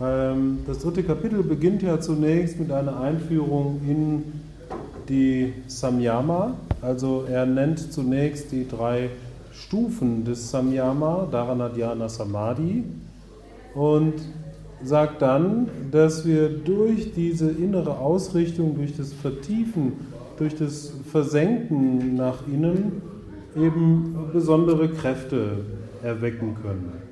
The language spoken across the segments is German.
Ähm, das dritte Kapitel beginnt ja zunächst mit einer Einführung in die Samyama. Also er nennt zunächst die drei Stufen des Samyama, Dharana, Dhyana, Samadhi, und sagt dann, dass wir durch diese innere Ausrichtung, durch das Vertiefen, durch das Versenken nach innen eben besondere Kräfte erwecken können.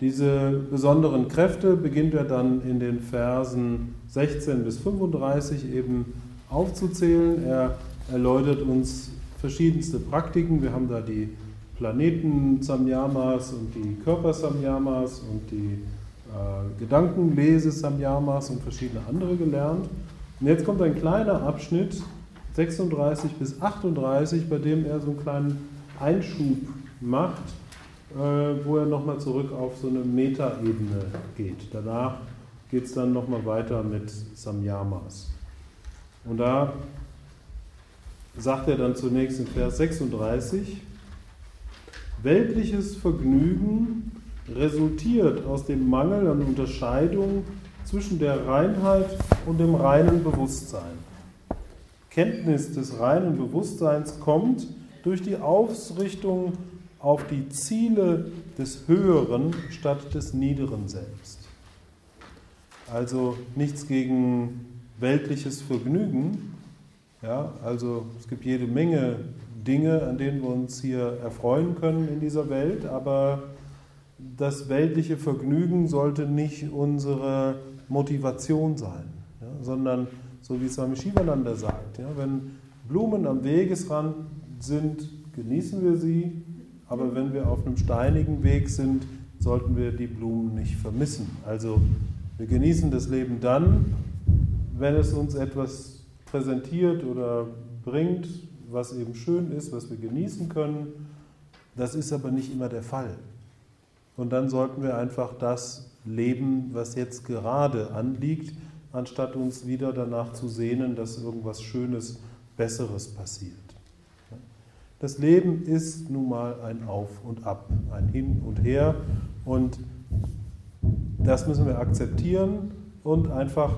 Diese besonderen Kräfte beginnt er dann in den Versen 16 bis 35 eben aufzuzählen. Er erläutert uns verschiedenste Praktiken. Wir haben da die Planeten-Samyamas und die Körper-Samyamas und die äh, Gedankenlese-Samyamas und verschiedene andere gelernt. Und jetzt kommt ein kleiner Abschnitt, 36 bis 38, bei dem er so einen kleinen Einschub macht, wo er nochmal zurück auf so eine Metaebene geht. Danach geht es dann nochmal weiter mit Samyamas. Und da sagt er dann zunächst in Vers 36, weltliches Vergnügen resultiert aus dem Mangel an Unterscheidung zwischen der Reinheit und dem reinen Bewusstsein. Kenntnis des reinen Bewusstseins kommt durch die Ausrichtung auf die Ziele des Höheren statt des Niederen Selbst. Also nichts gegen weltliches Vergnügen. Ja, also es gibt jede Menge Dinge, an denen wir uns hier erfreuen können in dieser Welt, aber das weltliche Vergnügen sollte nicht unsere Motivation sein, ja, sondern so wie Swami Shivananda sagt, ja, wenn Blumen am Wegesrand sind, genießen wir sie, aber wenn wir auf einem steinigen Weg sind, sollten wir die Blumen nicht vermissen. Also wir genießen das Leben dann, wenn es uns etwas präsentiert oder bringt, was eben schön ist, was wir genießen können. Das ist aber nicht immer der Fall. Und dann sollten wir einfach das leben, was jetzt gerade anliegt, anstatt uns wieder danach zu sehnen, dass irgendwas Schönes, Besseres passiert. Das Leben ist nun mal ein Auf und Ab, ein Hin und Her und das müssen wir akzeptieren und einfach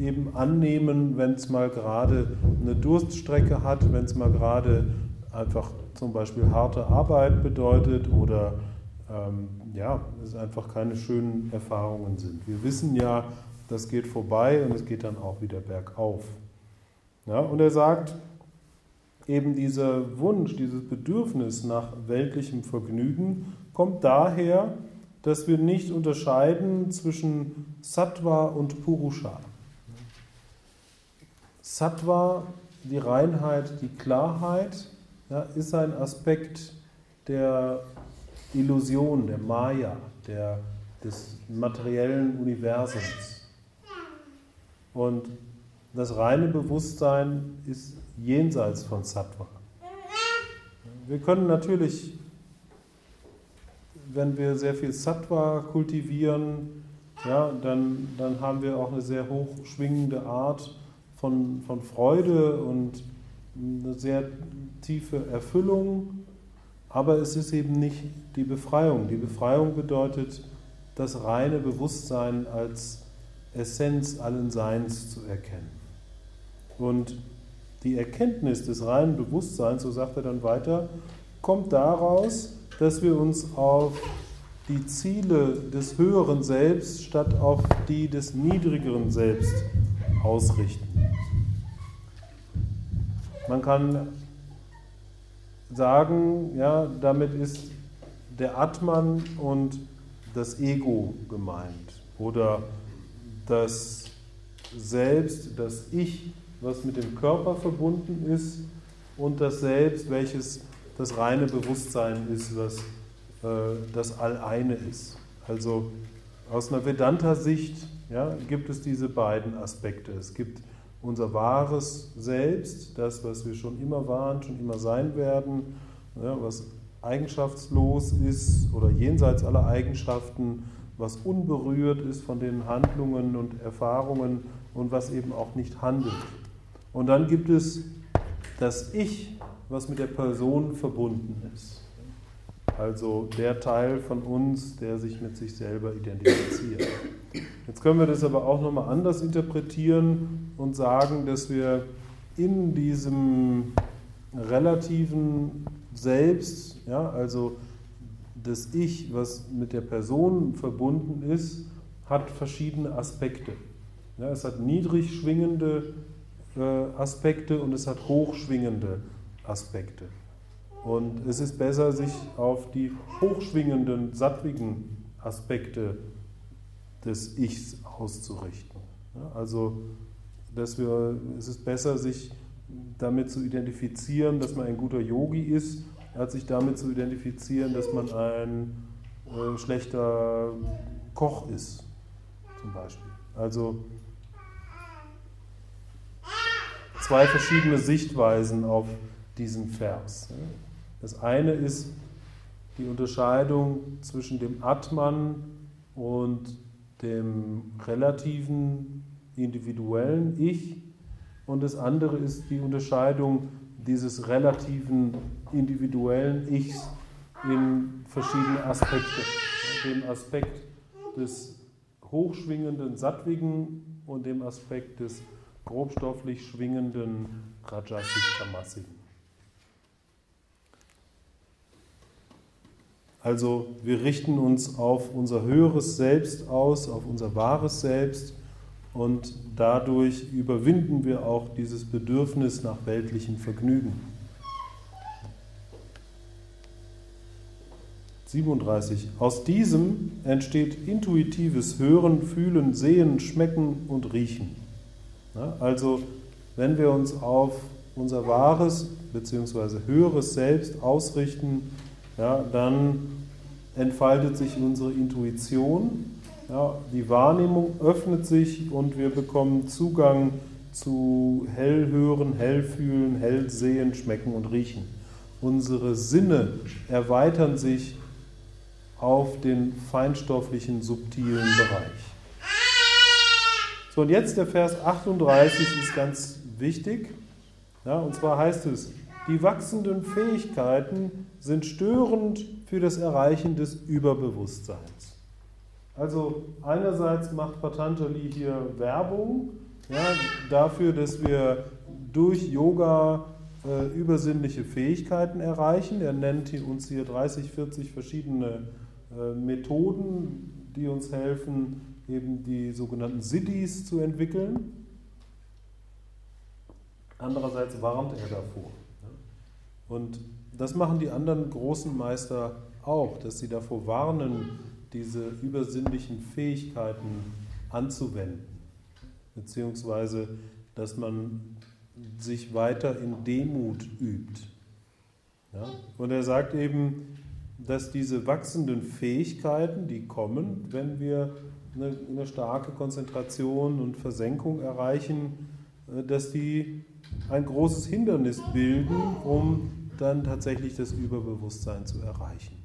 eben annehmen, wenn es mal gerade eine Durststrecke hat, wenn es mal gerade einfach zum Beispiel harte Arbeit bedeutet oder ähm, ja, es einfach keine schönen Erfahrungen sind. Wir wissen ja, das geht vorbei und es geht dann auch wieder bergauf. Ja, und er sagt, eben dieser Wunsch, dieses Bedürfnis nach weltlichem Vergnügen kommt daher, dass wir nicht unterscheiden zwischen Sattva und Purusha. Sattva, die Reinheit, die Klarheit, ja, ist ein Aspekt der Illusion, der Maya, der, des materiellen Universums. Und das reine Bewusstsein ist jenseits von Sattva. Wir können natürlich, wenn wir sehr viel Sattva kultivieren, ja, dann, dann haben wir auch eine sehr hochschwingende Art von, von Freude und eine sehr tiefe Erfüllung. Aber es ist eben nicht die Befreiung. Die Befreiung bedeutet, das reine Bewusstsein als Essenz allen Seins zu erkennen. Und die Erkenntnis des reinen Bewusstseins, so sagt er dann weiter, kommt daraus, dass wir uns auf die Ziele des höheren Selbst statt auf die des niedrigeren Selbst ausrichten. Man kann sagen, ja, damit ist der Atman und das Ego gemeint oder das Selbst, das Ich, was mit dem Körper verbunden ist und das Selbst, welches das reine Bewusstsein ist, was äh, das Alleine ist. Also aus einer Vedanta-Sicht ja, gibt es diese beiden Aspekte. Es gibt unser wahres Selbst, das, was wir schon immer waren, schon immer sein werden, ja, was eigenschaftslos ist oder jenseits aller Eigenschaften, was unberührt ist von den Handlungen und Erfahrungen und was eben auch nicht handelt. Und dann gibt es das Ich, was mit der Person verbunden ist. Also der Teil von uns, der sich mit sich selber identifiziert. Jetzt können wir das aber auch nochmal anders interpretieren und sagen, dass wir in diesem relativen Selbst, ja, also das Ich, was mit der Person verbunden ist, hat verschiedene Aspekte. Ja, es hat niedrig schwingende Aspekte und es hat hochschwingende Aspekte. Und es ist besser, sich auf die hochschwingenden, sattwigen Aspekte des Ichs auszurichten. Also, dass wir, es ist besser, sich damit zu identifizieren, dass man ein guter Yogi ist, als sich damit zu identifizieren, dass man ein äh, schlechter Koch ist, zum Beispiel. Also zwei verschiedene Sichtweisen auf diesen Vers. Das eine ist die Unterscheidung zwischen dem Atman und dem relativen individuellen Ich und das andere ist die Unterscheidung dieses relativen individuellen Ichs in verschiedene Aspekte. Dem Aspekt des hochschwingenden Sattwigen und dem Aspekt des grobstofflich schwingenden Rajasik-Tamasigen. Also wir richten uns auf unser höheres Selbst aus, auf unser wahres Selbst und dadurch überwinden wir auch dieses Bedürfnis nach weltlichen Vergnügen. 37. Aus diesem entsteht intuitives Hören, Fühlen, Sehen, Schmecken und Riechen. Also wenn wir uns auf unser wahres bzw. höheres Selbst ausrichten, ja, dann entfaltet sich unsere Intuition, ja, die Wahrnehmung öffnet sich und wir bekommen Zugang zu Hellhören, Hellfühlen, Hellsehen, Schmecken und Riechen. Unsere Sinne erweitern sich auf den feinstofflichen, subtilen Bereich. So, und jetzt der Vers 38 ist ganz wichtig. Ja, und zwar heißt es, die wachsenden Fähigkeiten sind störend für das Erreichen des Überbewusstseins. Also einerseits macht Patanjali hier Werbung ja, dafür, dass wir durch Yoga äh, übersinnliche Fähigkeiten erreichen. Er nennt uns hier 30, 40 verschiedene äh, Methoden, die uns helfen, eben die sogenannten Siddhis zu entwickeln. Andererseits warnt er davor. Und das machen die anderen großen Meister auch, dass sie davor warnen, diese übersinnlichen Fähigkeiten anzuwenden, beziehungsweise dass man sich weiter in Demut übt. Ja? Und er sagt eben, dass diese wachsenden Fähigkeiten, die kommen, wenn wir eine, eine starke Konzentration und Versenkung erreichen, äh, dass die ein großes Hindernis bilden, um dann tatsächlich das Überbewusstsein zu erreichen.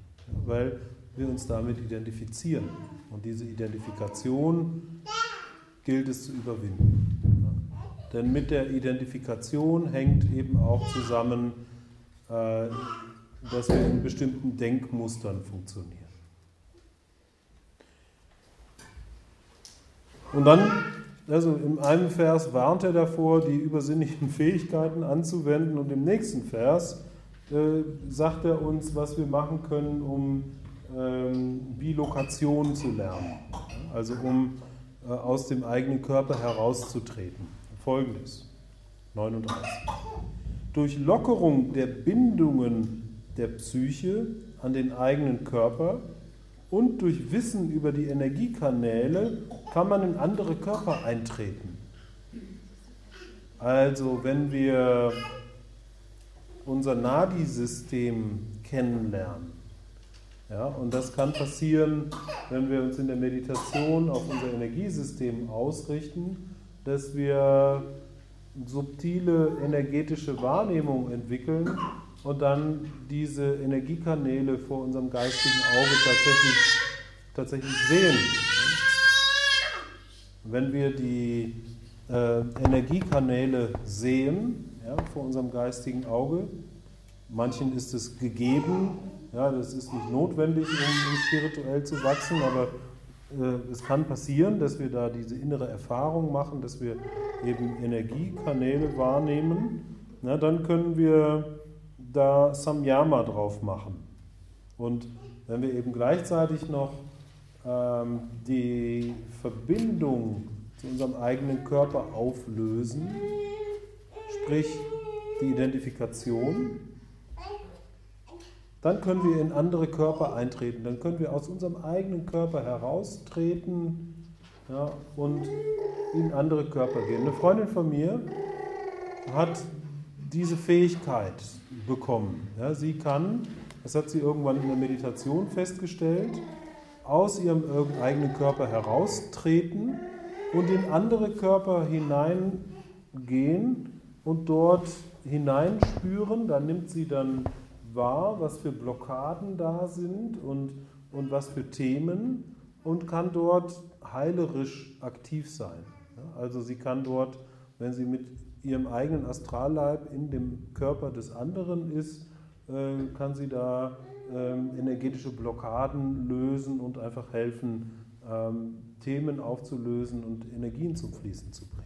Weil wir uns damit identifizieren. Und diese Identifikation gilt es zu überwinden. Denn mit der Identifikation hängt eben auch zusammen, äh, dass wir in bestimmten Denkmustern funktionieren. Und dann, also in einem Vers warnt er davor, die übersinnlichen Fähigkeiten anzuwenden und im nächsten Vers äh, sagt er uns, was wir machen können, um ähm, Bilokation zu lernen. Also um äh, aus dem eigenen Körper herauszutreten. Folgendes, 39. Durch Lockerung der Bindungen der Psyche an den eigenen Körper und durch Wissen über die Energiekanäle kann man in andere Körper eintreten. Also wenn wir unser Nadi-System kennenlernen, ja, und das kann passieren, wenn wir uns in der Meditation auf unser Energiesystem ausrichten, dass wir subtile energetische Wahrnehmung entwickeln und dann diese Energiekanäle vor unserem geistigen Auge tatsächlich, tatsächlich sehen. Wenn wir die äh, Energiekanäle sehen ja, vor unserem geistigen Auge, manchen ist es gegeben, Ja, das ist nicht notwendig, um, um spirituell zu wachsen, aber äh, es kann passieren, dass wir da diese innere Erfahrung machen, dass wir eben Energiekanäle wahrnehmen. Na, dann können wir da Samyama drauf machen. Und wenn wir eben gleichzeitig noch ähm, die Verbindung zu unserem eigenen Körper auflösen, sprich die Identifikation, dann können wir in andere Körper eintreten, dann können wir aus unserem eigenen Körper heraustreten ja, und in andere Körper gehen. Eine Freundin von mir hat diese Fähigkeit bekommen. Ja, sie kann, das hat sie irgendwann in der Meditation festgestellt, aus ihrem eigenen Körper heraustreten und in andere Körper hineingehen und dort hineinspüren. Da nimmt sie dann wahr, was für Blockaden da sind und, und was für Themen und kann dort heilerisch aktiv sein. Also sie kann dort, wenn sie mit ihrem eigenen Astralleib in dem Körper des anderen ist, äh, kann sie da ähm, energetische Blockaden lösen und einfach helfen, ähm, Themen aufzulösen und Energien zum Fließen zu bringen.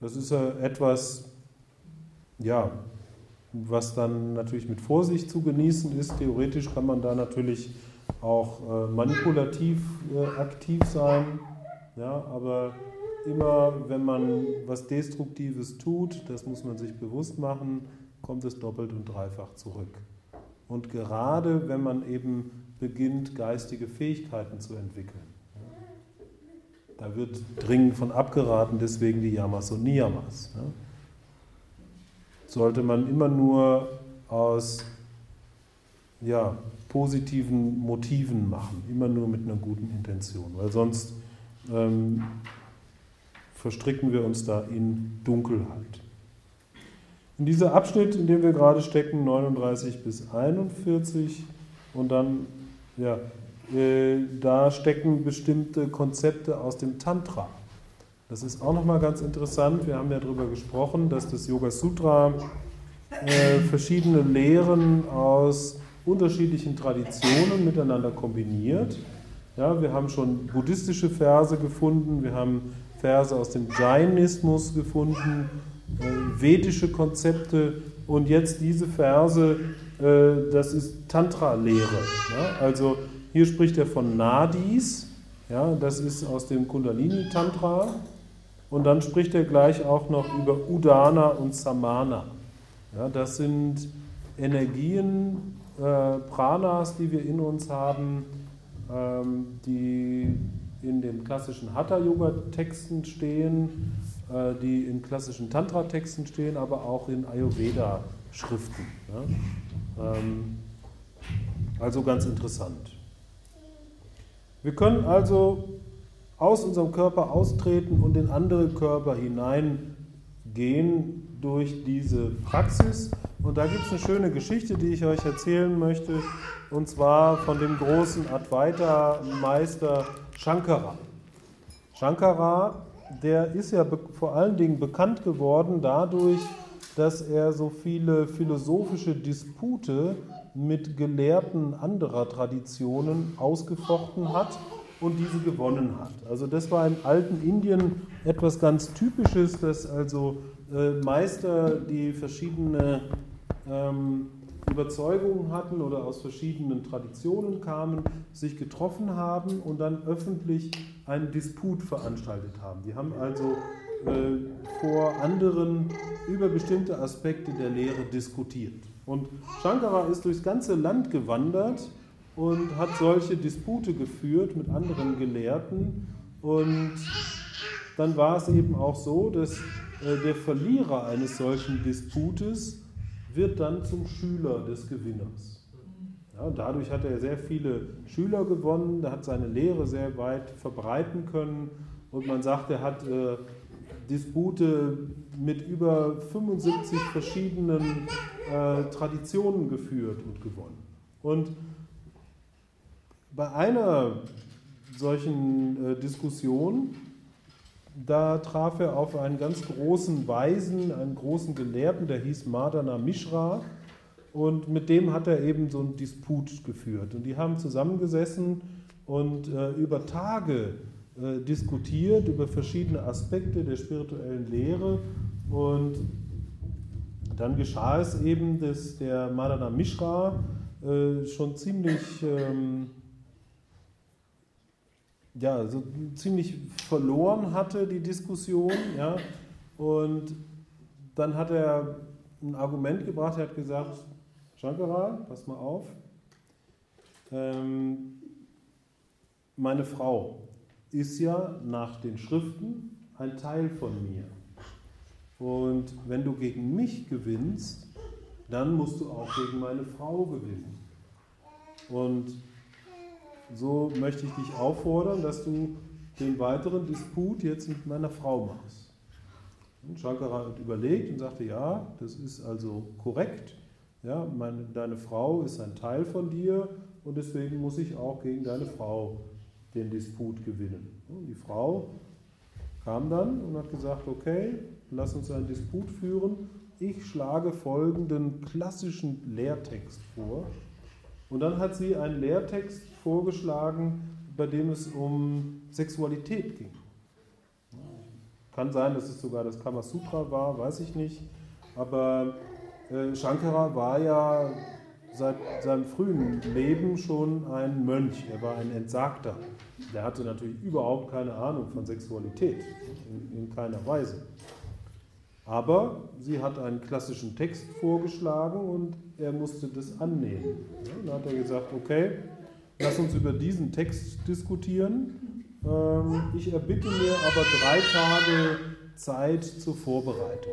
Das ist etwas, ja, was dann natürlich mit Vorsicht zu genießen ist. Theoretisch kann man da natürlich auch äh, manipulativ äh, aktiv sein, ja, aber immer, wenn man was Destruktives tut, das muss man sich bewusst machen, kommt es doppelt und dreifach zurück. Und gerade wenn man eben beginnt, geistige Fähigkeiten zu entwickeln, da wird dringend von abgeraten, deswegen die Yamas und Niyamas. Sollte man immer nur aus ja, positiven Motiven machen, immer nur mit einer guten Intention, weil sonst ähm, verstricken wir uns da in Dunkelheit. In dieser Abschnitt, in dem wir gerade stecken, 39 bis 41, und dann, ja, äh, da stecken bestimmte Konzepte aus dem Tantra. Das ist auch nochmal ganz interessant. Wir haben ja darüber gesprochen, dass das Yoga Sutra äh, verschiedene Lehren aus unterschiedlichen Traditionen miteinander kombiniert. Ja, wir haben schon buddhistische Verse gefunden, wir haben Verse aus dem Jainismus gefunden, äh, vedische Konzepte und jetzt diese Verse, äh, das ist Tantra-Lehre. Ja? Also hier spricht er von Nadis, ja, das ist aus dem Kundalini-Tantra und dann spricht er gleich auch noch über Udana und Samana. Ja, das sind Energien, äh, Pranas, die wir in uns haben, ähm, die in den klassischen Hatha-Yoga-Texten stehen, äh, die in klassischen Tantra-Texten stehen, aber auch in Ayurveda-Schriften. Ähm, also ganz interessant. Wir können also aus unserem Körper austreten und in andere Körper hineingehen durch diese Praxis. Und da gibt es eine schöne Geschichte, die ich euch erzählen möchte, und zwar von dem großen Advaita-Meister Shankara. Shankara, der ist ja vor allen Dingen bekannt geworden dadurch, dass er so viele philosophische Dispute mit Gelehrten anderer Traditionen ausgefochten hat und diese gewonnen hat. Also das war im alten Indien etwas ganz Typisches, dass also äh, Meister, die verschiedene ähm, Überzeugungen hatten oder aus verschiedenen Traditionen kamen, sich getroffen haben und dann öffentlich einen Disput veranstaltet haben. Die haben also äh, vor anderen über bestimmte Aspekte der Lehre diskutiert. Und Shankara ist durchs ganze Land gewandert und hat solche Dispute geführt mit anderen Gelehrten. Und dann war es eben auch so, dass äh, der Verlierer eines solchen Disputes wird dann zum Schüler des Gewinners. Ja, dadurch hat er sehr viele Schüler gewonnen, er hat seine Lehre sehr weit verbreiten können und man sagt, er hat äh, Dispute mit über 75 verschiedenen äh, Traditionen geführt und gewonnen. Und bei einer solchen äh, Diskussion, da traf er auf einen ganz großen Weisen, einen großen Gelehrten, der hieß Madana Mishra. und mit dem hat er eben so einen Disput geführt. Und die haben zusammengesessen und äh, über Tage äh, diskutiert, über verschiedene Aspekte der spirituellen Lehre. Und dann geschah es eben, dass der Madana Mishra äh, schon ziemlich, ähm, ja, so ziemlich verloren hatte, die Diskussion. Ja? Und dann hat er ein Argument gebracht, er hat gesagt, Shankara, pass mal auf, ähm, meine Frau ist ja nach den Schriften ein Teil von mir. Und wenn du gegen mich gewinnst, dann musst du auch gegen meine Frau gewinnen. Und so möchte ich dich auffordern, dass du den weiteren Disput jetzt mit meiner Frau machst. Und Shankara hat überlegt und sagte, ja, das ist also korrekt. Ja, meine, deine Frau ist ein Teil von dir und deswegen muss ich auch gegen deine Frau den Disput gewinnen. Und die Frau kam dann und hat gesagt, okay, lass uns einen Disput führen. Ich schlage folgenden klassischen Lehrtext vor. Und dann hat sie einen Lehrtext vorgeschlagen, bei dem es um Sexualität ging. Kann sein, dass es sogar das Kamasutra war, weiß ich nicht. Aber äh, Shankara war ja seit seinem frühen Leben schon ein Mönch. Er war ein Entsagter. Der hatte natürlich überhaupt keine Ahnung von Sexualität, in, in keiner Weise. Aber sie hat einen klassischen Text vorgeschlagen und er musste das annehmen. dann hat er gesagt, okay, lass uns über diesen Text diskutieren. Ähm, ich erbitte mir aber drei Tage Zeit zur Vorbereitung.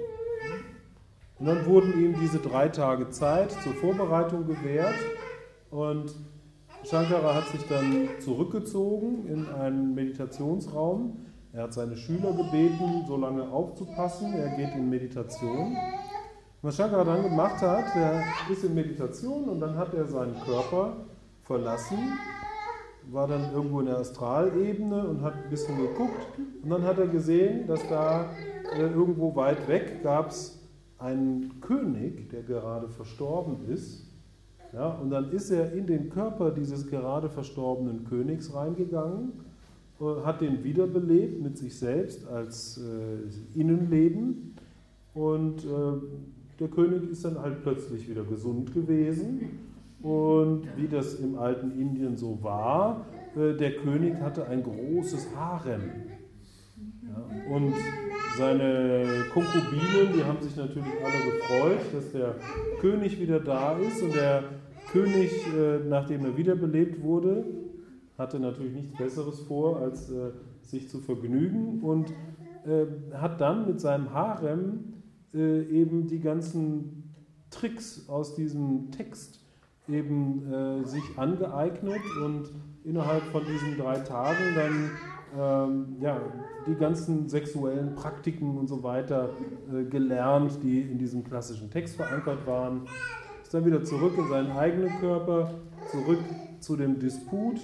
Und dann wurden ihm diese drei Tage Zeit zur Vorbereitung gewährt und Shankara hat sich dann zurückgezogen in einen Meditationsraum. Er hat seine Schüler gebeten, so lange aufzupassen. Er geht in Meditation. Was Shankara dann gemacht hat, er ist in Meditation und dann hat er seinen Körper verlassen, war dann irgendwo in der Astralebene und hat ein bisschen geguckt. Und dann hat er gesehen, dass da äh, irgendwo weit weg gab es einen König, der gerade verstorben ist. Ja, und dann ist er in den Körper dieses gerade verstorbenen Königs reingegangen, hat den wiederbelebt mit sich selbst als äh, Innenleben. Und äh, der König ist dann halt plötzlich wieder gesund gewesen. Und wie das im alten Indien so war, äh, der König hatte ein großes Harem. Ja, und seine Konkubinen, die haben sich natürlich alle gefreut, dass der König wieder da ist. Und der König, äh, nachdem er wiederbelebt wurde, hatte natürlich nichts Besseres vor, als äh, sich zu vergnügen und äh, hat dann mit seinem Harem eben die ganzen Tricks aus diesem Text eben sich angeeignet und innerhalb von diesen drei Tagen dann ähm, ja, die ganzen sexuellen Praktiken und so weiter äh, gelernt, die in diesem klassischen Text verankert waren. Ist dann wieder zurück in seinen eigenen Körper, zurück zu dem Disput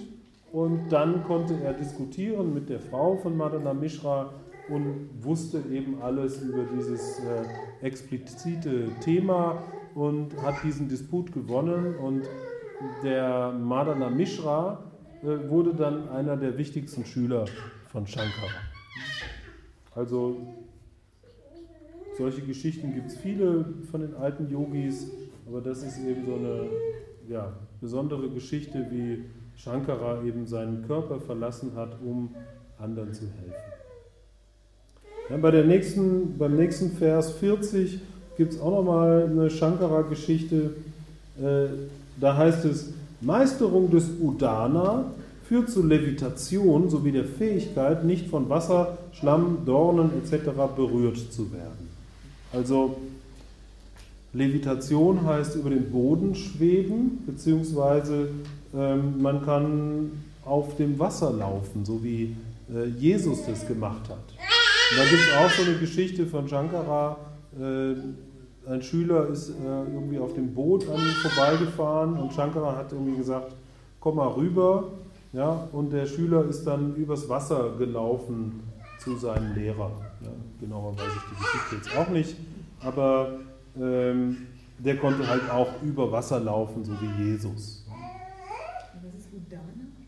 und dann konnte er diskutieren mit der Frau von Madana Mishra und wusste eben alles über dieses äh, explizite Thema und hat diesen Disput gewonnen und der Madana Mishra äh, wurde dann einer der wichtigsten Schüler von Shankara. Also solche Geschichten gibt es viele von den alten Yogis, aber das ist eben so eine ja, besondere Geschichte, wie Shankara eben seinen Körper verlassen hat, um anderen zu helfen. Ja, bei der nächsten, beim nächsten Vers 40 gibt es auch nochmal eine Shankara-Geschichte. Äh, da heißt es, Meisterung des Udana führt zu Levitation sowie der Fähigkeit, nicht von Wasser, Schlamm, Dornen etc. berührt zu werden. Also Levitation heißt über den Boden schweben, beziehungsweise ähm, man kann auf dem Wasser laufen, so wie äh, Jesus das gemacht hat. Und da gibt es auch so eine Geschichte von Shankara. Äh, ein Schüler ist äh, irgendwie auf dem Boot an ihm vorbeigefahren und Shankara hat irgendwie gesagt, komm mal rüber. Ja, und der Schüler ist dann übers Wasser gelaufen zu seinem Lehrer. Ja, genauer weiß ich die Geschichte jetzt auch nicht. Aber ähm, der konnte halt auch über Wasser laufen, so wie Jesus.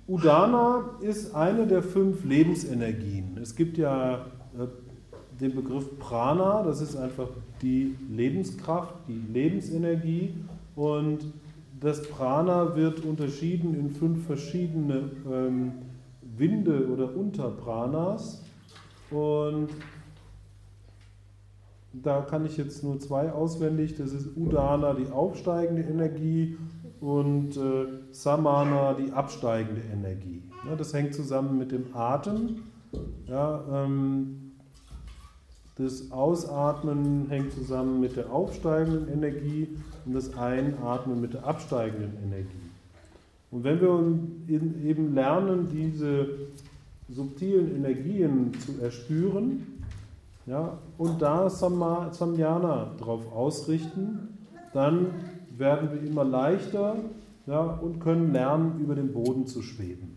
Udana ist eine der fünf Lebensenergien. Es gibt ja äh, den Begriff Prana, das ist einfach die Lebenskraft, die Lebensenergie. Und das Prana wird unterschieden in fünf verschiedene ähm, Winde oder Unterpranas. Und da kann ich jetzt nur zwei auswendig. Das ist Udana, die aufsteigende Energie, und äh, Samana, die absteigende Energie. Ja, das hängt zusammen mit dem Atem. Ja, ähm, das Ausatmen hängt zusammen mit der aufsteigenden Energie und das Einatmen mit der absteigenden Energie. Und wenn wir eben lernen, diese subtilen Energien zu erspüren, ja, und da Samyana drauf ausrichten, dann werden wir immer leichter ja, und können lernen, über den Boden zu schweben.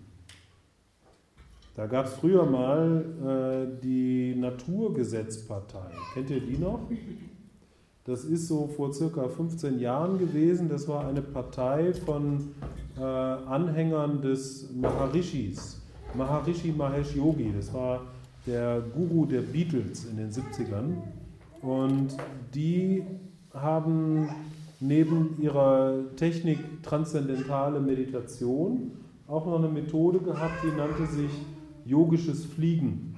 Da gab es früher mal äh, die Naturgesetzpartei. Kennt ihr die noch? Das ist so vor circa 15 Jahren gewesen. Das war eine Partei von äh, Anhängern des Maharishis. Maharishi Mahesh Yogi. Das war der Guru der Beatles in den 70ern. Und die haben neben ihrer Technik transzendentale Meditation auch noch eine Methode gehabt, die nannte sich yogisches Fliegen.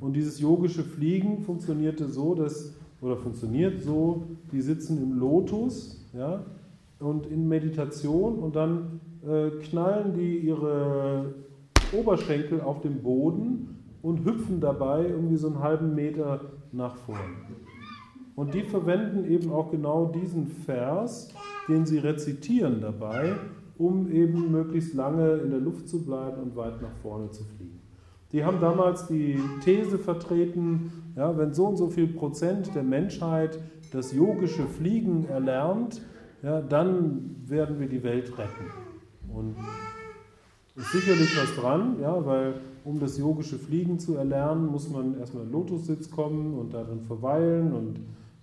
Und dieses yogische Fliegen funktionierte so, dass, oder funktioniert so, die sitzen im Lotus ja, und in Meditation und dann äh, knallen die ihre Oberschenkel auf den Boden und hüpfen dabei irgendwie so einen halben Meter nach vorne. Und die verwenden eben auch genau diesen Vers, den sie rezitieren dabei, um eben möglichst lange in der Luft zu bleiben und weit nach vorne zu fliegen. Die haben damals die These vertreten, ja, wenn so und so viel Prozent der Menschheit das yogische Fliegen erlernt, ja, dann werden wir die Welt retten. Und ist sicherlich was dran, ja, weil um das yogische Fliegen zu erlernen, muss man erstmal in Lotussitz kommen und darin verweilen und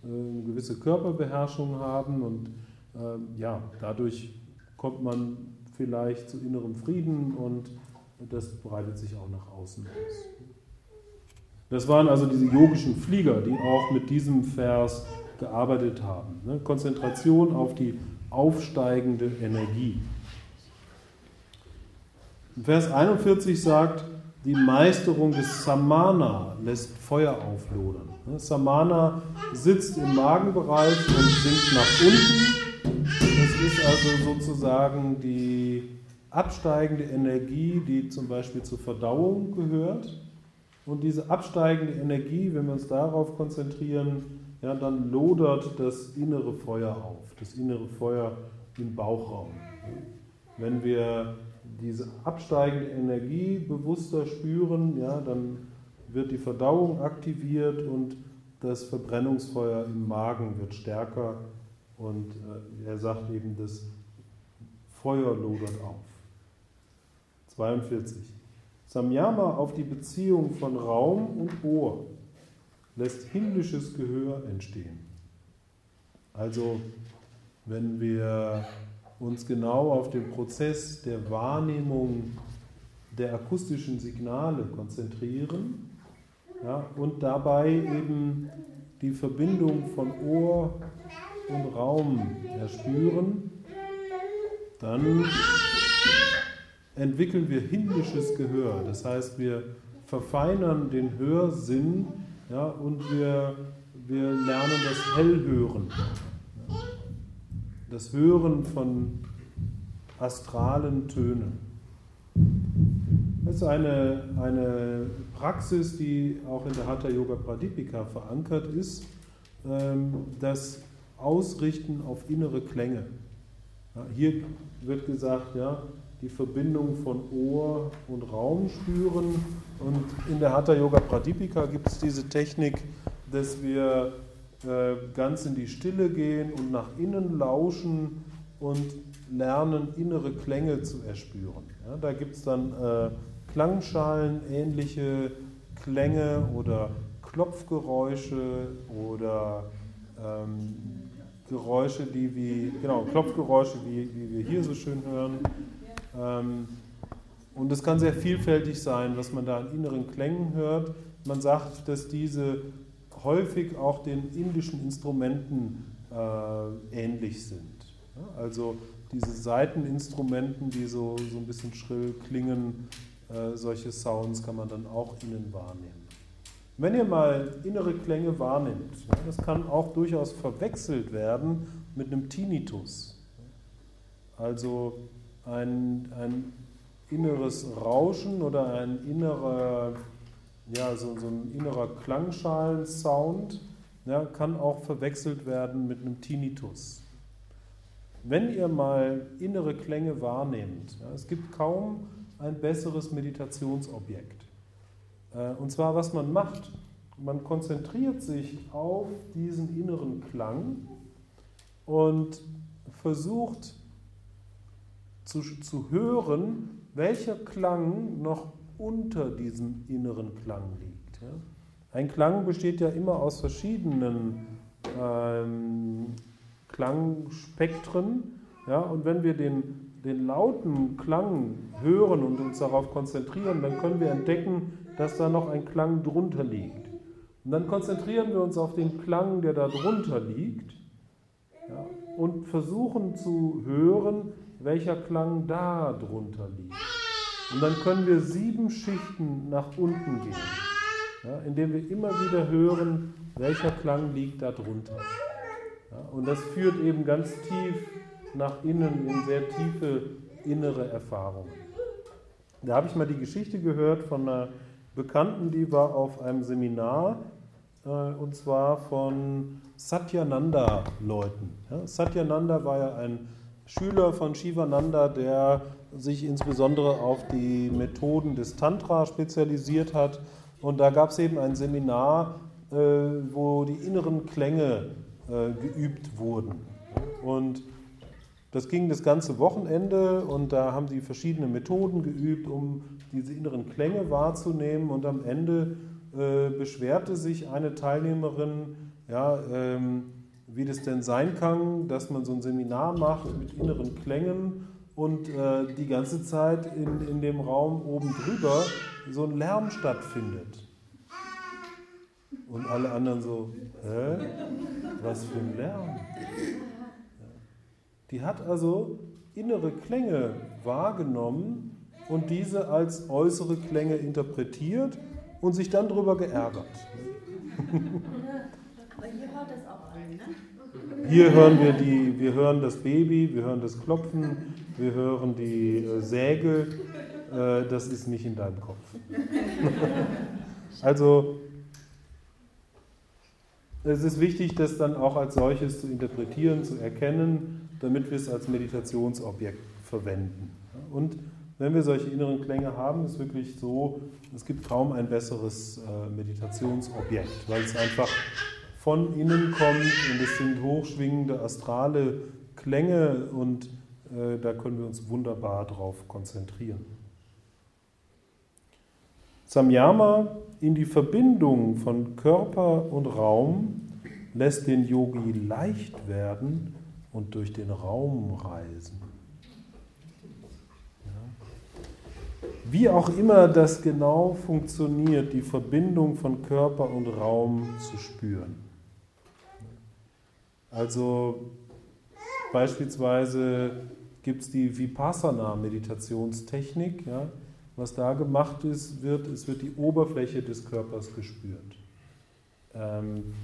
eine gewisse Körperbeherrschung haben und äh, ja, dadurch kommt man vielleicht zu innerem Frieden und das breitet sich auch nach außen aus. Das waren also diese yogischen Flieger, die auch mit diesem Vers gearbeitet haben. Ne? Konzentration auf die aufsteigende Energie. Vers 41 sagt, die Meisterung des Samana lässt Feuer auflodern. Ne, Samana sitzt im Magenbereich und sinkt nach unten. Das ist also sozusagen die absteigende Energie, die zum Beispiel zur Verdauung gehört. Und diese absteigende Energie, wenn wir uns darauf konzentrieren, ja, dann lodert das innere Feuer auf, das innere Feuer im Bauchraum. Wenn wir diese absteigende Energie bewusster spüren, ja, dann wird die Verdauung aktiviert und das Verbrennungsfeuer im Magen wird stärker und äh, er sagt eben, das Feuer lodert auf. 42. Samyama auf die Beziehung von Raum und Ohr lässt himmlisches Gehör entstehen. Also, wenn wir uns genau auf den Prozess der Wahrnehmung der akustischen Signale konzentrieren ja, und dabei eben die Verbindung von Ohr und Raum erspüren, dann entwickeln wir himmlisches Gehör. Das heißt, wir verfeinern den Hörsinn ja, und wir, wir lernen das Hellhören das Hören von astralen Tönen. Das ist eine, eine Praxis, die auch in der Hatha Yoga Pradipika verankert ist, ähm, das Ausrichten auf innere Klänge. Hier wird gesagt, ja, die Verbindung von Ohr und Raum spüren. Und in der Hatha Yoga Pradipika gibt es diese Technik, dass wir äh, ganz in die Stille gehen und nach innen lauschen und lernen, innere Klänge zu erspüren. Ja, da gibt es dann äh, Klangschalen, ähnliche Klänge oder Klopfgeräusche oder ähm, Geräusche, die wie, genau, Klopfgeräusche, wie, wie wir hier so schön hören. Ähm, und es kann sehr vielfältig sein, was man da an inneren Klängen hört. Man sagt, dass diese häufig auch den indischen Instrumenten äh, ähnlich sind. Also diese Saiteninstrumenten, die so, so ein bisschen schrill klingen, äh, solche Sounds kann man dann auch innen wahrnehmen. Wenn ihr mal innere Klänge wahrnimmt, das kann auch durchaus verwechselt werden mit einem Tinnitus. Also ein, ein inneres Rauschen oder ein innerer, ja, so, so ein innerer Klangschalen-Sound ja, kann auch verwechselt werden mit einem Tinnitus. Wenn ihr mal innere Klänge wahrnehmt, ja, es gibt kaum ein besseres Meditationsobjekt. Äh, und zwar, was man macht, man konzentriert sich auf diesen inneren Klang und versucht zu, zu hören, welcher Klang noch unter diesem inneren Klang liegt. Ein Klang besteht ja immer aus verschiedenen ähm, Klangspektren. Ja? Und wenn wir den den lauten Klang hören und uns darauf konzentrieren, dann können wir entdecken, dass da noch ein Klang drunter liegt. Und dann konzentrieren wir uns auf den Klang, der da drunter liegt ja, und versuchen zu hören, welcher Klang da drunter liegt. Und dann können wir sieben Schichten nach unten gehen, ja, indem wir immer wieder hören, welcher Klang liegt da drunter. Ja, und das führt eben ganz tief nach innen in sehr tiefe innere Erfahrungen. Da habe ich mal die Geschichte gehört von einer Bekannten, die war auf einem Seminar äh, und zwar von Satyananda-Leuten. Ja, Satyananda war ja ein Schüler von Shivananda, der sich insbesondere auf die Methoden des Tantra spezialisiert hat. Und da gab es eben ein Seminar, äh, wo die inneren Klänge äh, geübt wurden. Und das ging das ganze Wochenende und da haben sie verschiedene Methoden geübt, um diese inneren Klänge wahrzunehmen. Und am Ende äh, beschwerte sich eine Teilnehmerin, ja, ähm, wie das denn sein kann, dass man so ein Seminar macht mit inneren Klängen und äh, die ganze Zeit in, in dem Raum oben drüber so ein Lärm stattfindet. Und alle anderen so, hä? Was für ein Lärm? Die hat also innere Klänge wahrgenommen und diese als äußere Klänge interpretiert und sich dann darüber geärgert. Aber hier hört das auch an, ne? Hier hören wir, die, wir hören das Baby, wir hören das Klopfen, wir hören die äh, Säge. Äh, das ist nicht in deinem Kopf. also es ist wichtig, das dann auch als solches zu interpretieren, zu erkennen damit wir es als Meditationsobjekt verwenden. Und wenn wir solche inneren Klänge haben, ist wirklich so, es gibt kaum ein besseres äh, Meditationsobjekt, weil es einfach von innen kommt und es sind hochschwingende astrale Klänge und äh, da können wir uns wunderbar drauf konzentrieren. Samyama in die Verbindung von Körper und Raum lässt den Yogi leicht werden und durch den Raum reisen. Ja. Wie auch immer das genau funktioniert, die Verbindung von Körper und Raum zu spüren. Also beispielsweise gibt es die Vipassana-Meditationstechnik. Ja. Was da gemacht ist, wird, es wird die Oberfläche des Körpers gespürt. Ähm,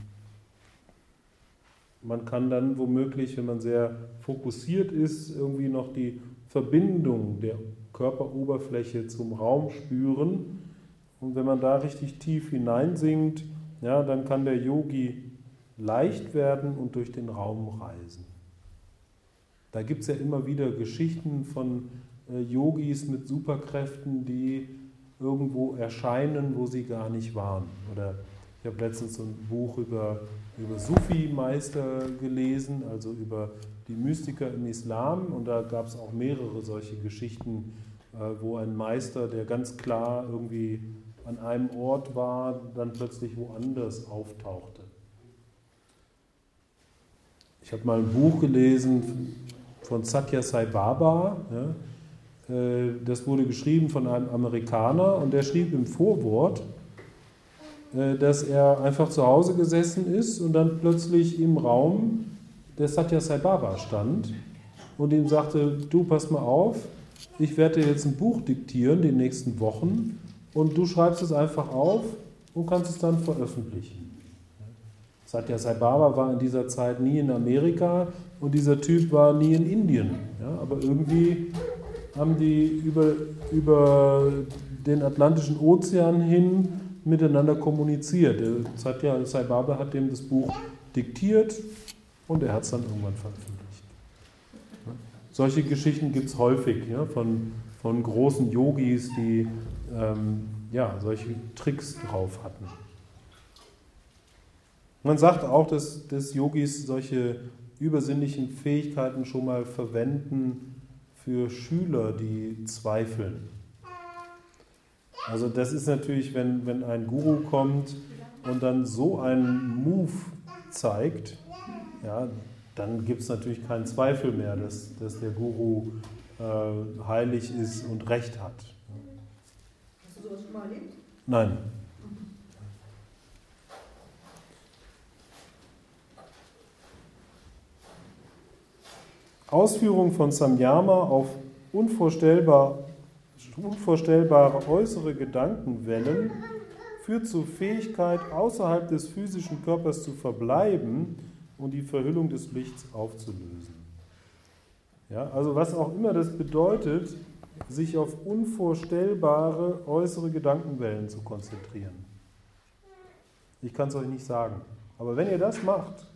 man kann dann womöglich, wenn man sehr fokussiert ist, irgendwie noch die Verbindung der Körperoberfläche zum Raum spüren. Und wenn man da richtig tief hineinsinkt, ja, dann kann der Yogi leicht werden und durch den Raum reisen. Da gibt es ja immer wieder Geschichten von äh, Yogis mit Superkräften, die irgendwo erscheinen, wo sie gar nicht waren. Oder ich habe letztens ein Buch über über Sufi-Meister gelesen, also über die Mystiker im Islam. Und da gab es auch mehrere solche Geschichten, äh, wo ein Meister, der ganz klar irgendwie an einem Ort war, dann plötzlich woanders auftauchte. ich habe mal ein Buch gelesen von Satya Sai Baba. Ja, äh, das wurde geschrieben von einem Amerikaner und der schrieb im Vorwort, dass er einfach zu Hause gesessen ist und dann plötzlich im Raum der Satya Sai Baba stand und ihm sagte, du pass mal auf, ich werde dir jetzt ein Buch diktieren die nächsten Wochen und du schreibst es einfach auf und kannst es dann veröffentlichen. Satya Sai Baba war in dieser Zeit nie in Amerika und dieser Typ war nie in Indien. Ja, aber irgendwie haben die über, über den Atlantischen Ozean hin miteinander kommuniziert. Satya Sai Baba hat dem das Buch diktiert und er hat es dann irgendwann veröffentlicht. Solche Geschichten gibt es häufig ja, von, von großen Yogis, die ähm, ja, solche Tricks drauf hatten. Man sagt auch, dass, dass Yogis solche übersinnlichen Fähigkeiten schon mal verwenden für Schüler, die zweifeln. Also das ist natürlich, wenn, wenn ein Guru kommt und dann so einen Move zeigt, ja, dann gibt es natürlich keinen Zweifel mehr, dass, dass der Guru äh, heilig ist und Recht hat. Hast du sowas schon mal erlebt? Nein. Ausführung von Samyama auf unvorstellbar, unvorstellbare äußere Gedankenwellen führt zur Fähigkeit, außerhalb des physischen Körpers zu verbleiben und die Verhüllung des Lichts aufzulösen. Ja, also was auch immer das bedeutet, sich auf unvorstellbare äußere Gedankenwellen zu konzentrieren. Ich kann es euch nicht sagen. Aber wenn ihr das macht,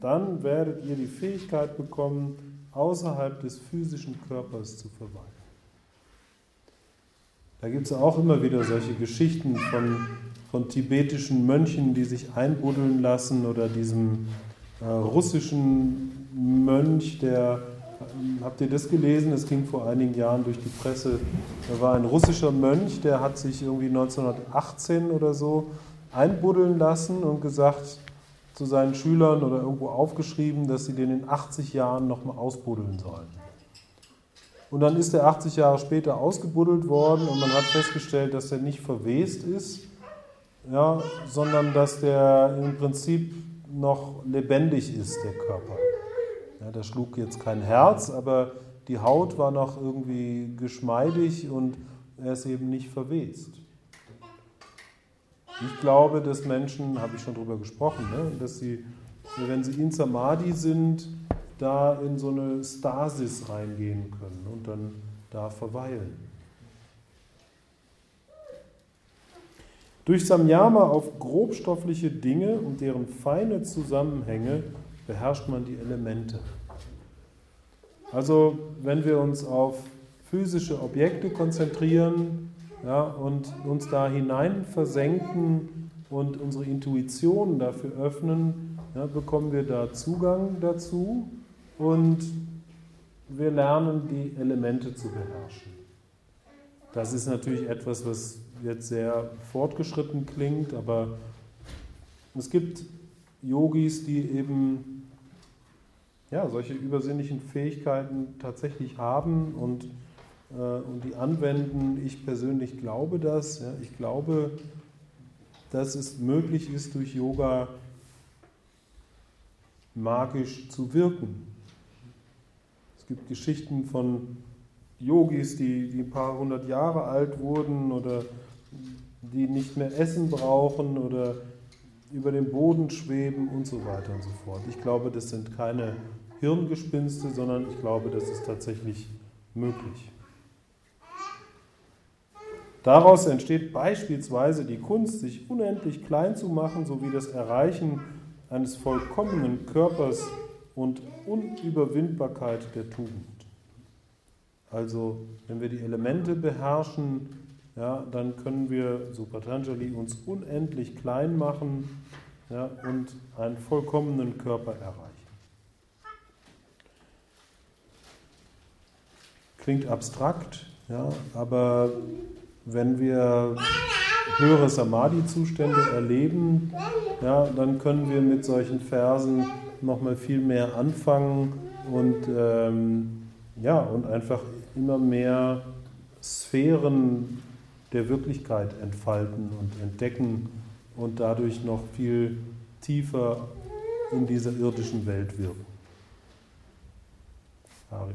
dann werdet ihr die Fähigkeit bekommen, außerhalb des physischen Körpers zu verweilen. Da gibt es auch immer wieder solche Geschichten von, von tibetischen Mönchen, die sich einbuddeln lassen oder diesem äh, russischen Mönch, der, äh, habt ihr das gelesen? Es ging vor einigen Jahren durch die Presse. Da war ein russischer Mönch, der hat sich irgendwie 1918 oder so einbuddeln lassen und gesagt, zu seinen Schülern oder irgendwo aufgeschrieben, dass sie den in 80 Jahren nochmal ausbuddeln sollen. Und dann ist er 80 Jahre später ausgebuddelt worden und man hat festgestellt, dass er nicht verwest ist, ja, sondern dass der im Prinzip noch lebendig ist, der Körper. Ja, da schlug jetzt kein Herz, aber die Haut war noch irgendwie geschmeidig und er ist eben nicht verwest. Ich glaube, dass Menschen, habe ich schon darüber gesprochen, ne, dass sie, wenn sie in Samadhi sind, da in so eine Stasis reingehen können und dann da verweilen. Durch Samyama auf grobstoffliche Dinge und deren feine Zusammenhänge beherrscht man die Elemente. Also wenn wir uns auf physische Objekte konzentrieren, ja, und uns da hinein versenken und unsere Intuition dafür öffnen, ja, bekommen wir da Zugang dazu und wir lernen die Elemente zu beherrschen. Das ist natürlich etwas, was jetzt sehr fortgeschritten klingt, aber es gibt Yogis, die eben ja, solche übersinnlichen Fähigkeiten tatsächlich haben und äh, und die anwenden. Ich persönlich glaube das. Ja, ich glaube, dass es möglich ist, durch Yoga magisch zu wirken. Es gibt Geschichten von Yogis, die, die ein paar hundert Jahre alt wurden oder die nicht mehr Essen brauchen oder über dem Boden schweben und so weiter und so fort. Ich glaube, das sind keine Hirngespinste, sondern ich glaube, das ist tatsächlich möglich. Daraus entsteht beispielsweise die Kunst, sich unendlich klein zu machen, sowie das Erreichen eines vollkommenen Körpers und Unüberwindbarkeit der Tugend. Also, wenn wir die Elemente beherrschen, ja, dann können wir, so Patanjali, uns unendlich klein machen ja, und einen vollkommenen Körper erreichen. Klingt abstrakt, ja, aber wenn wir höhere Samadhi-Zustände erleben, ja, dann können wir mit solchen Versen nochmal viel mehr anfangen und, ähm, ja, und einfach immer mehr Sphären der Wirklichkeit entfalten und entdecken und dadurch noch viel tiefer in dieser irdischen Welt wirken. Ari,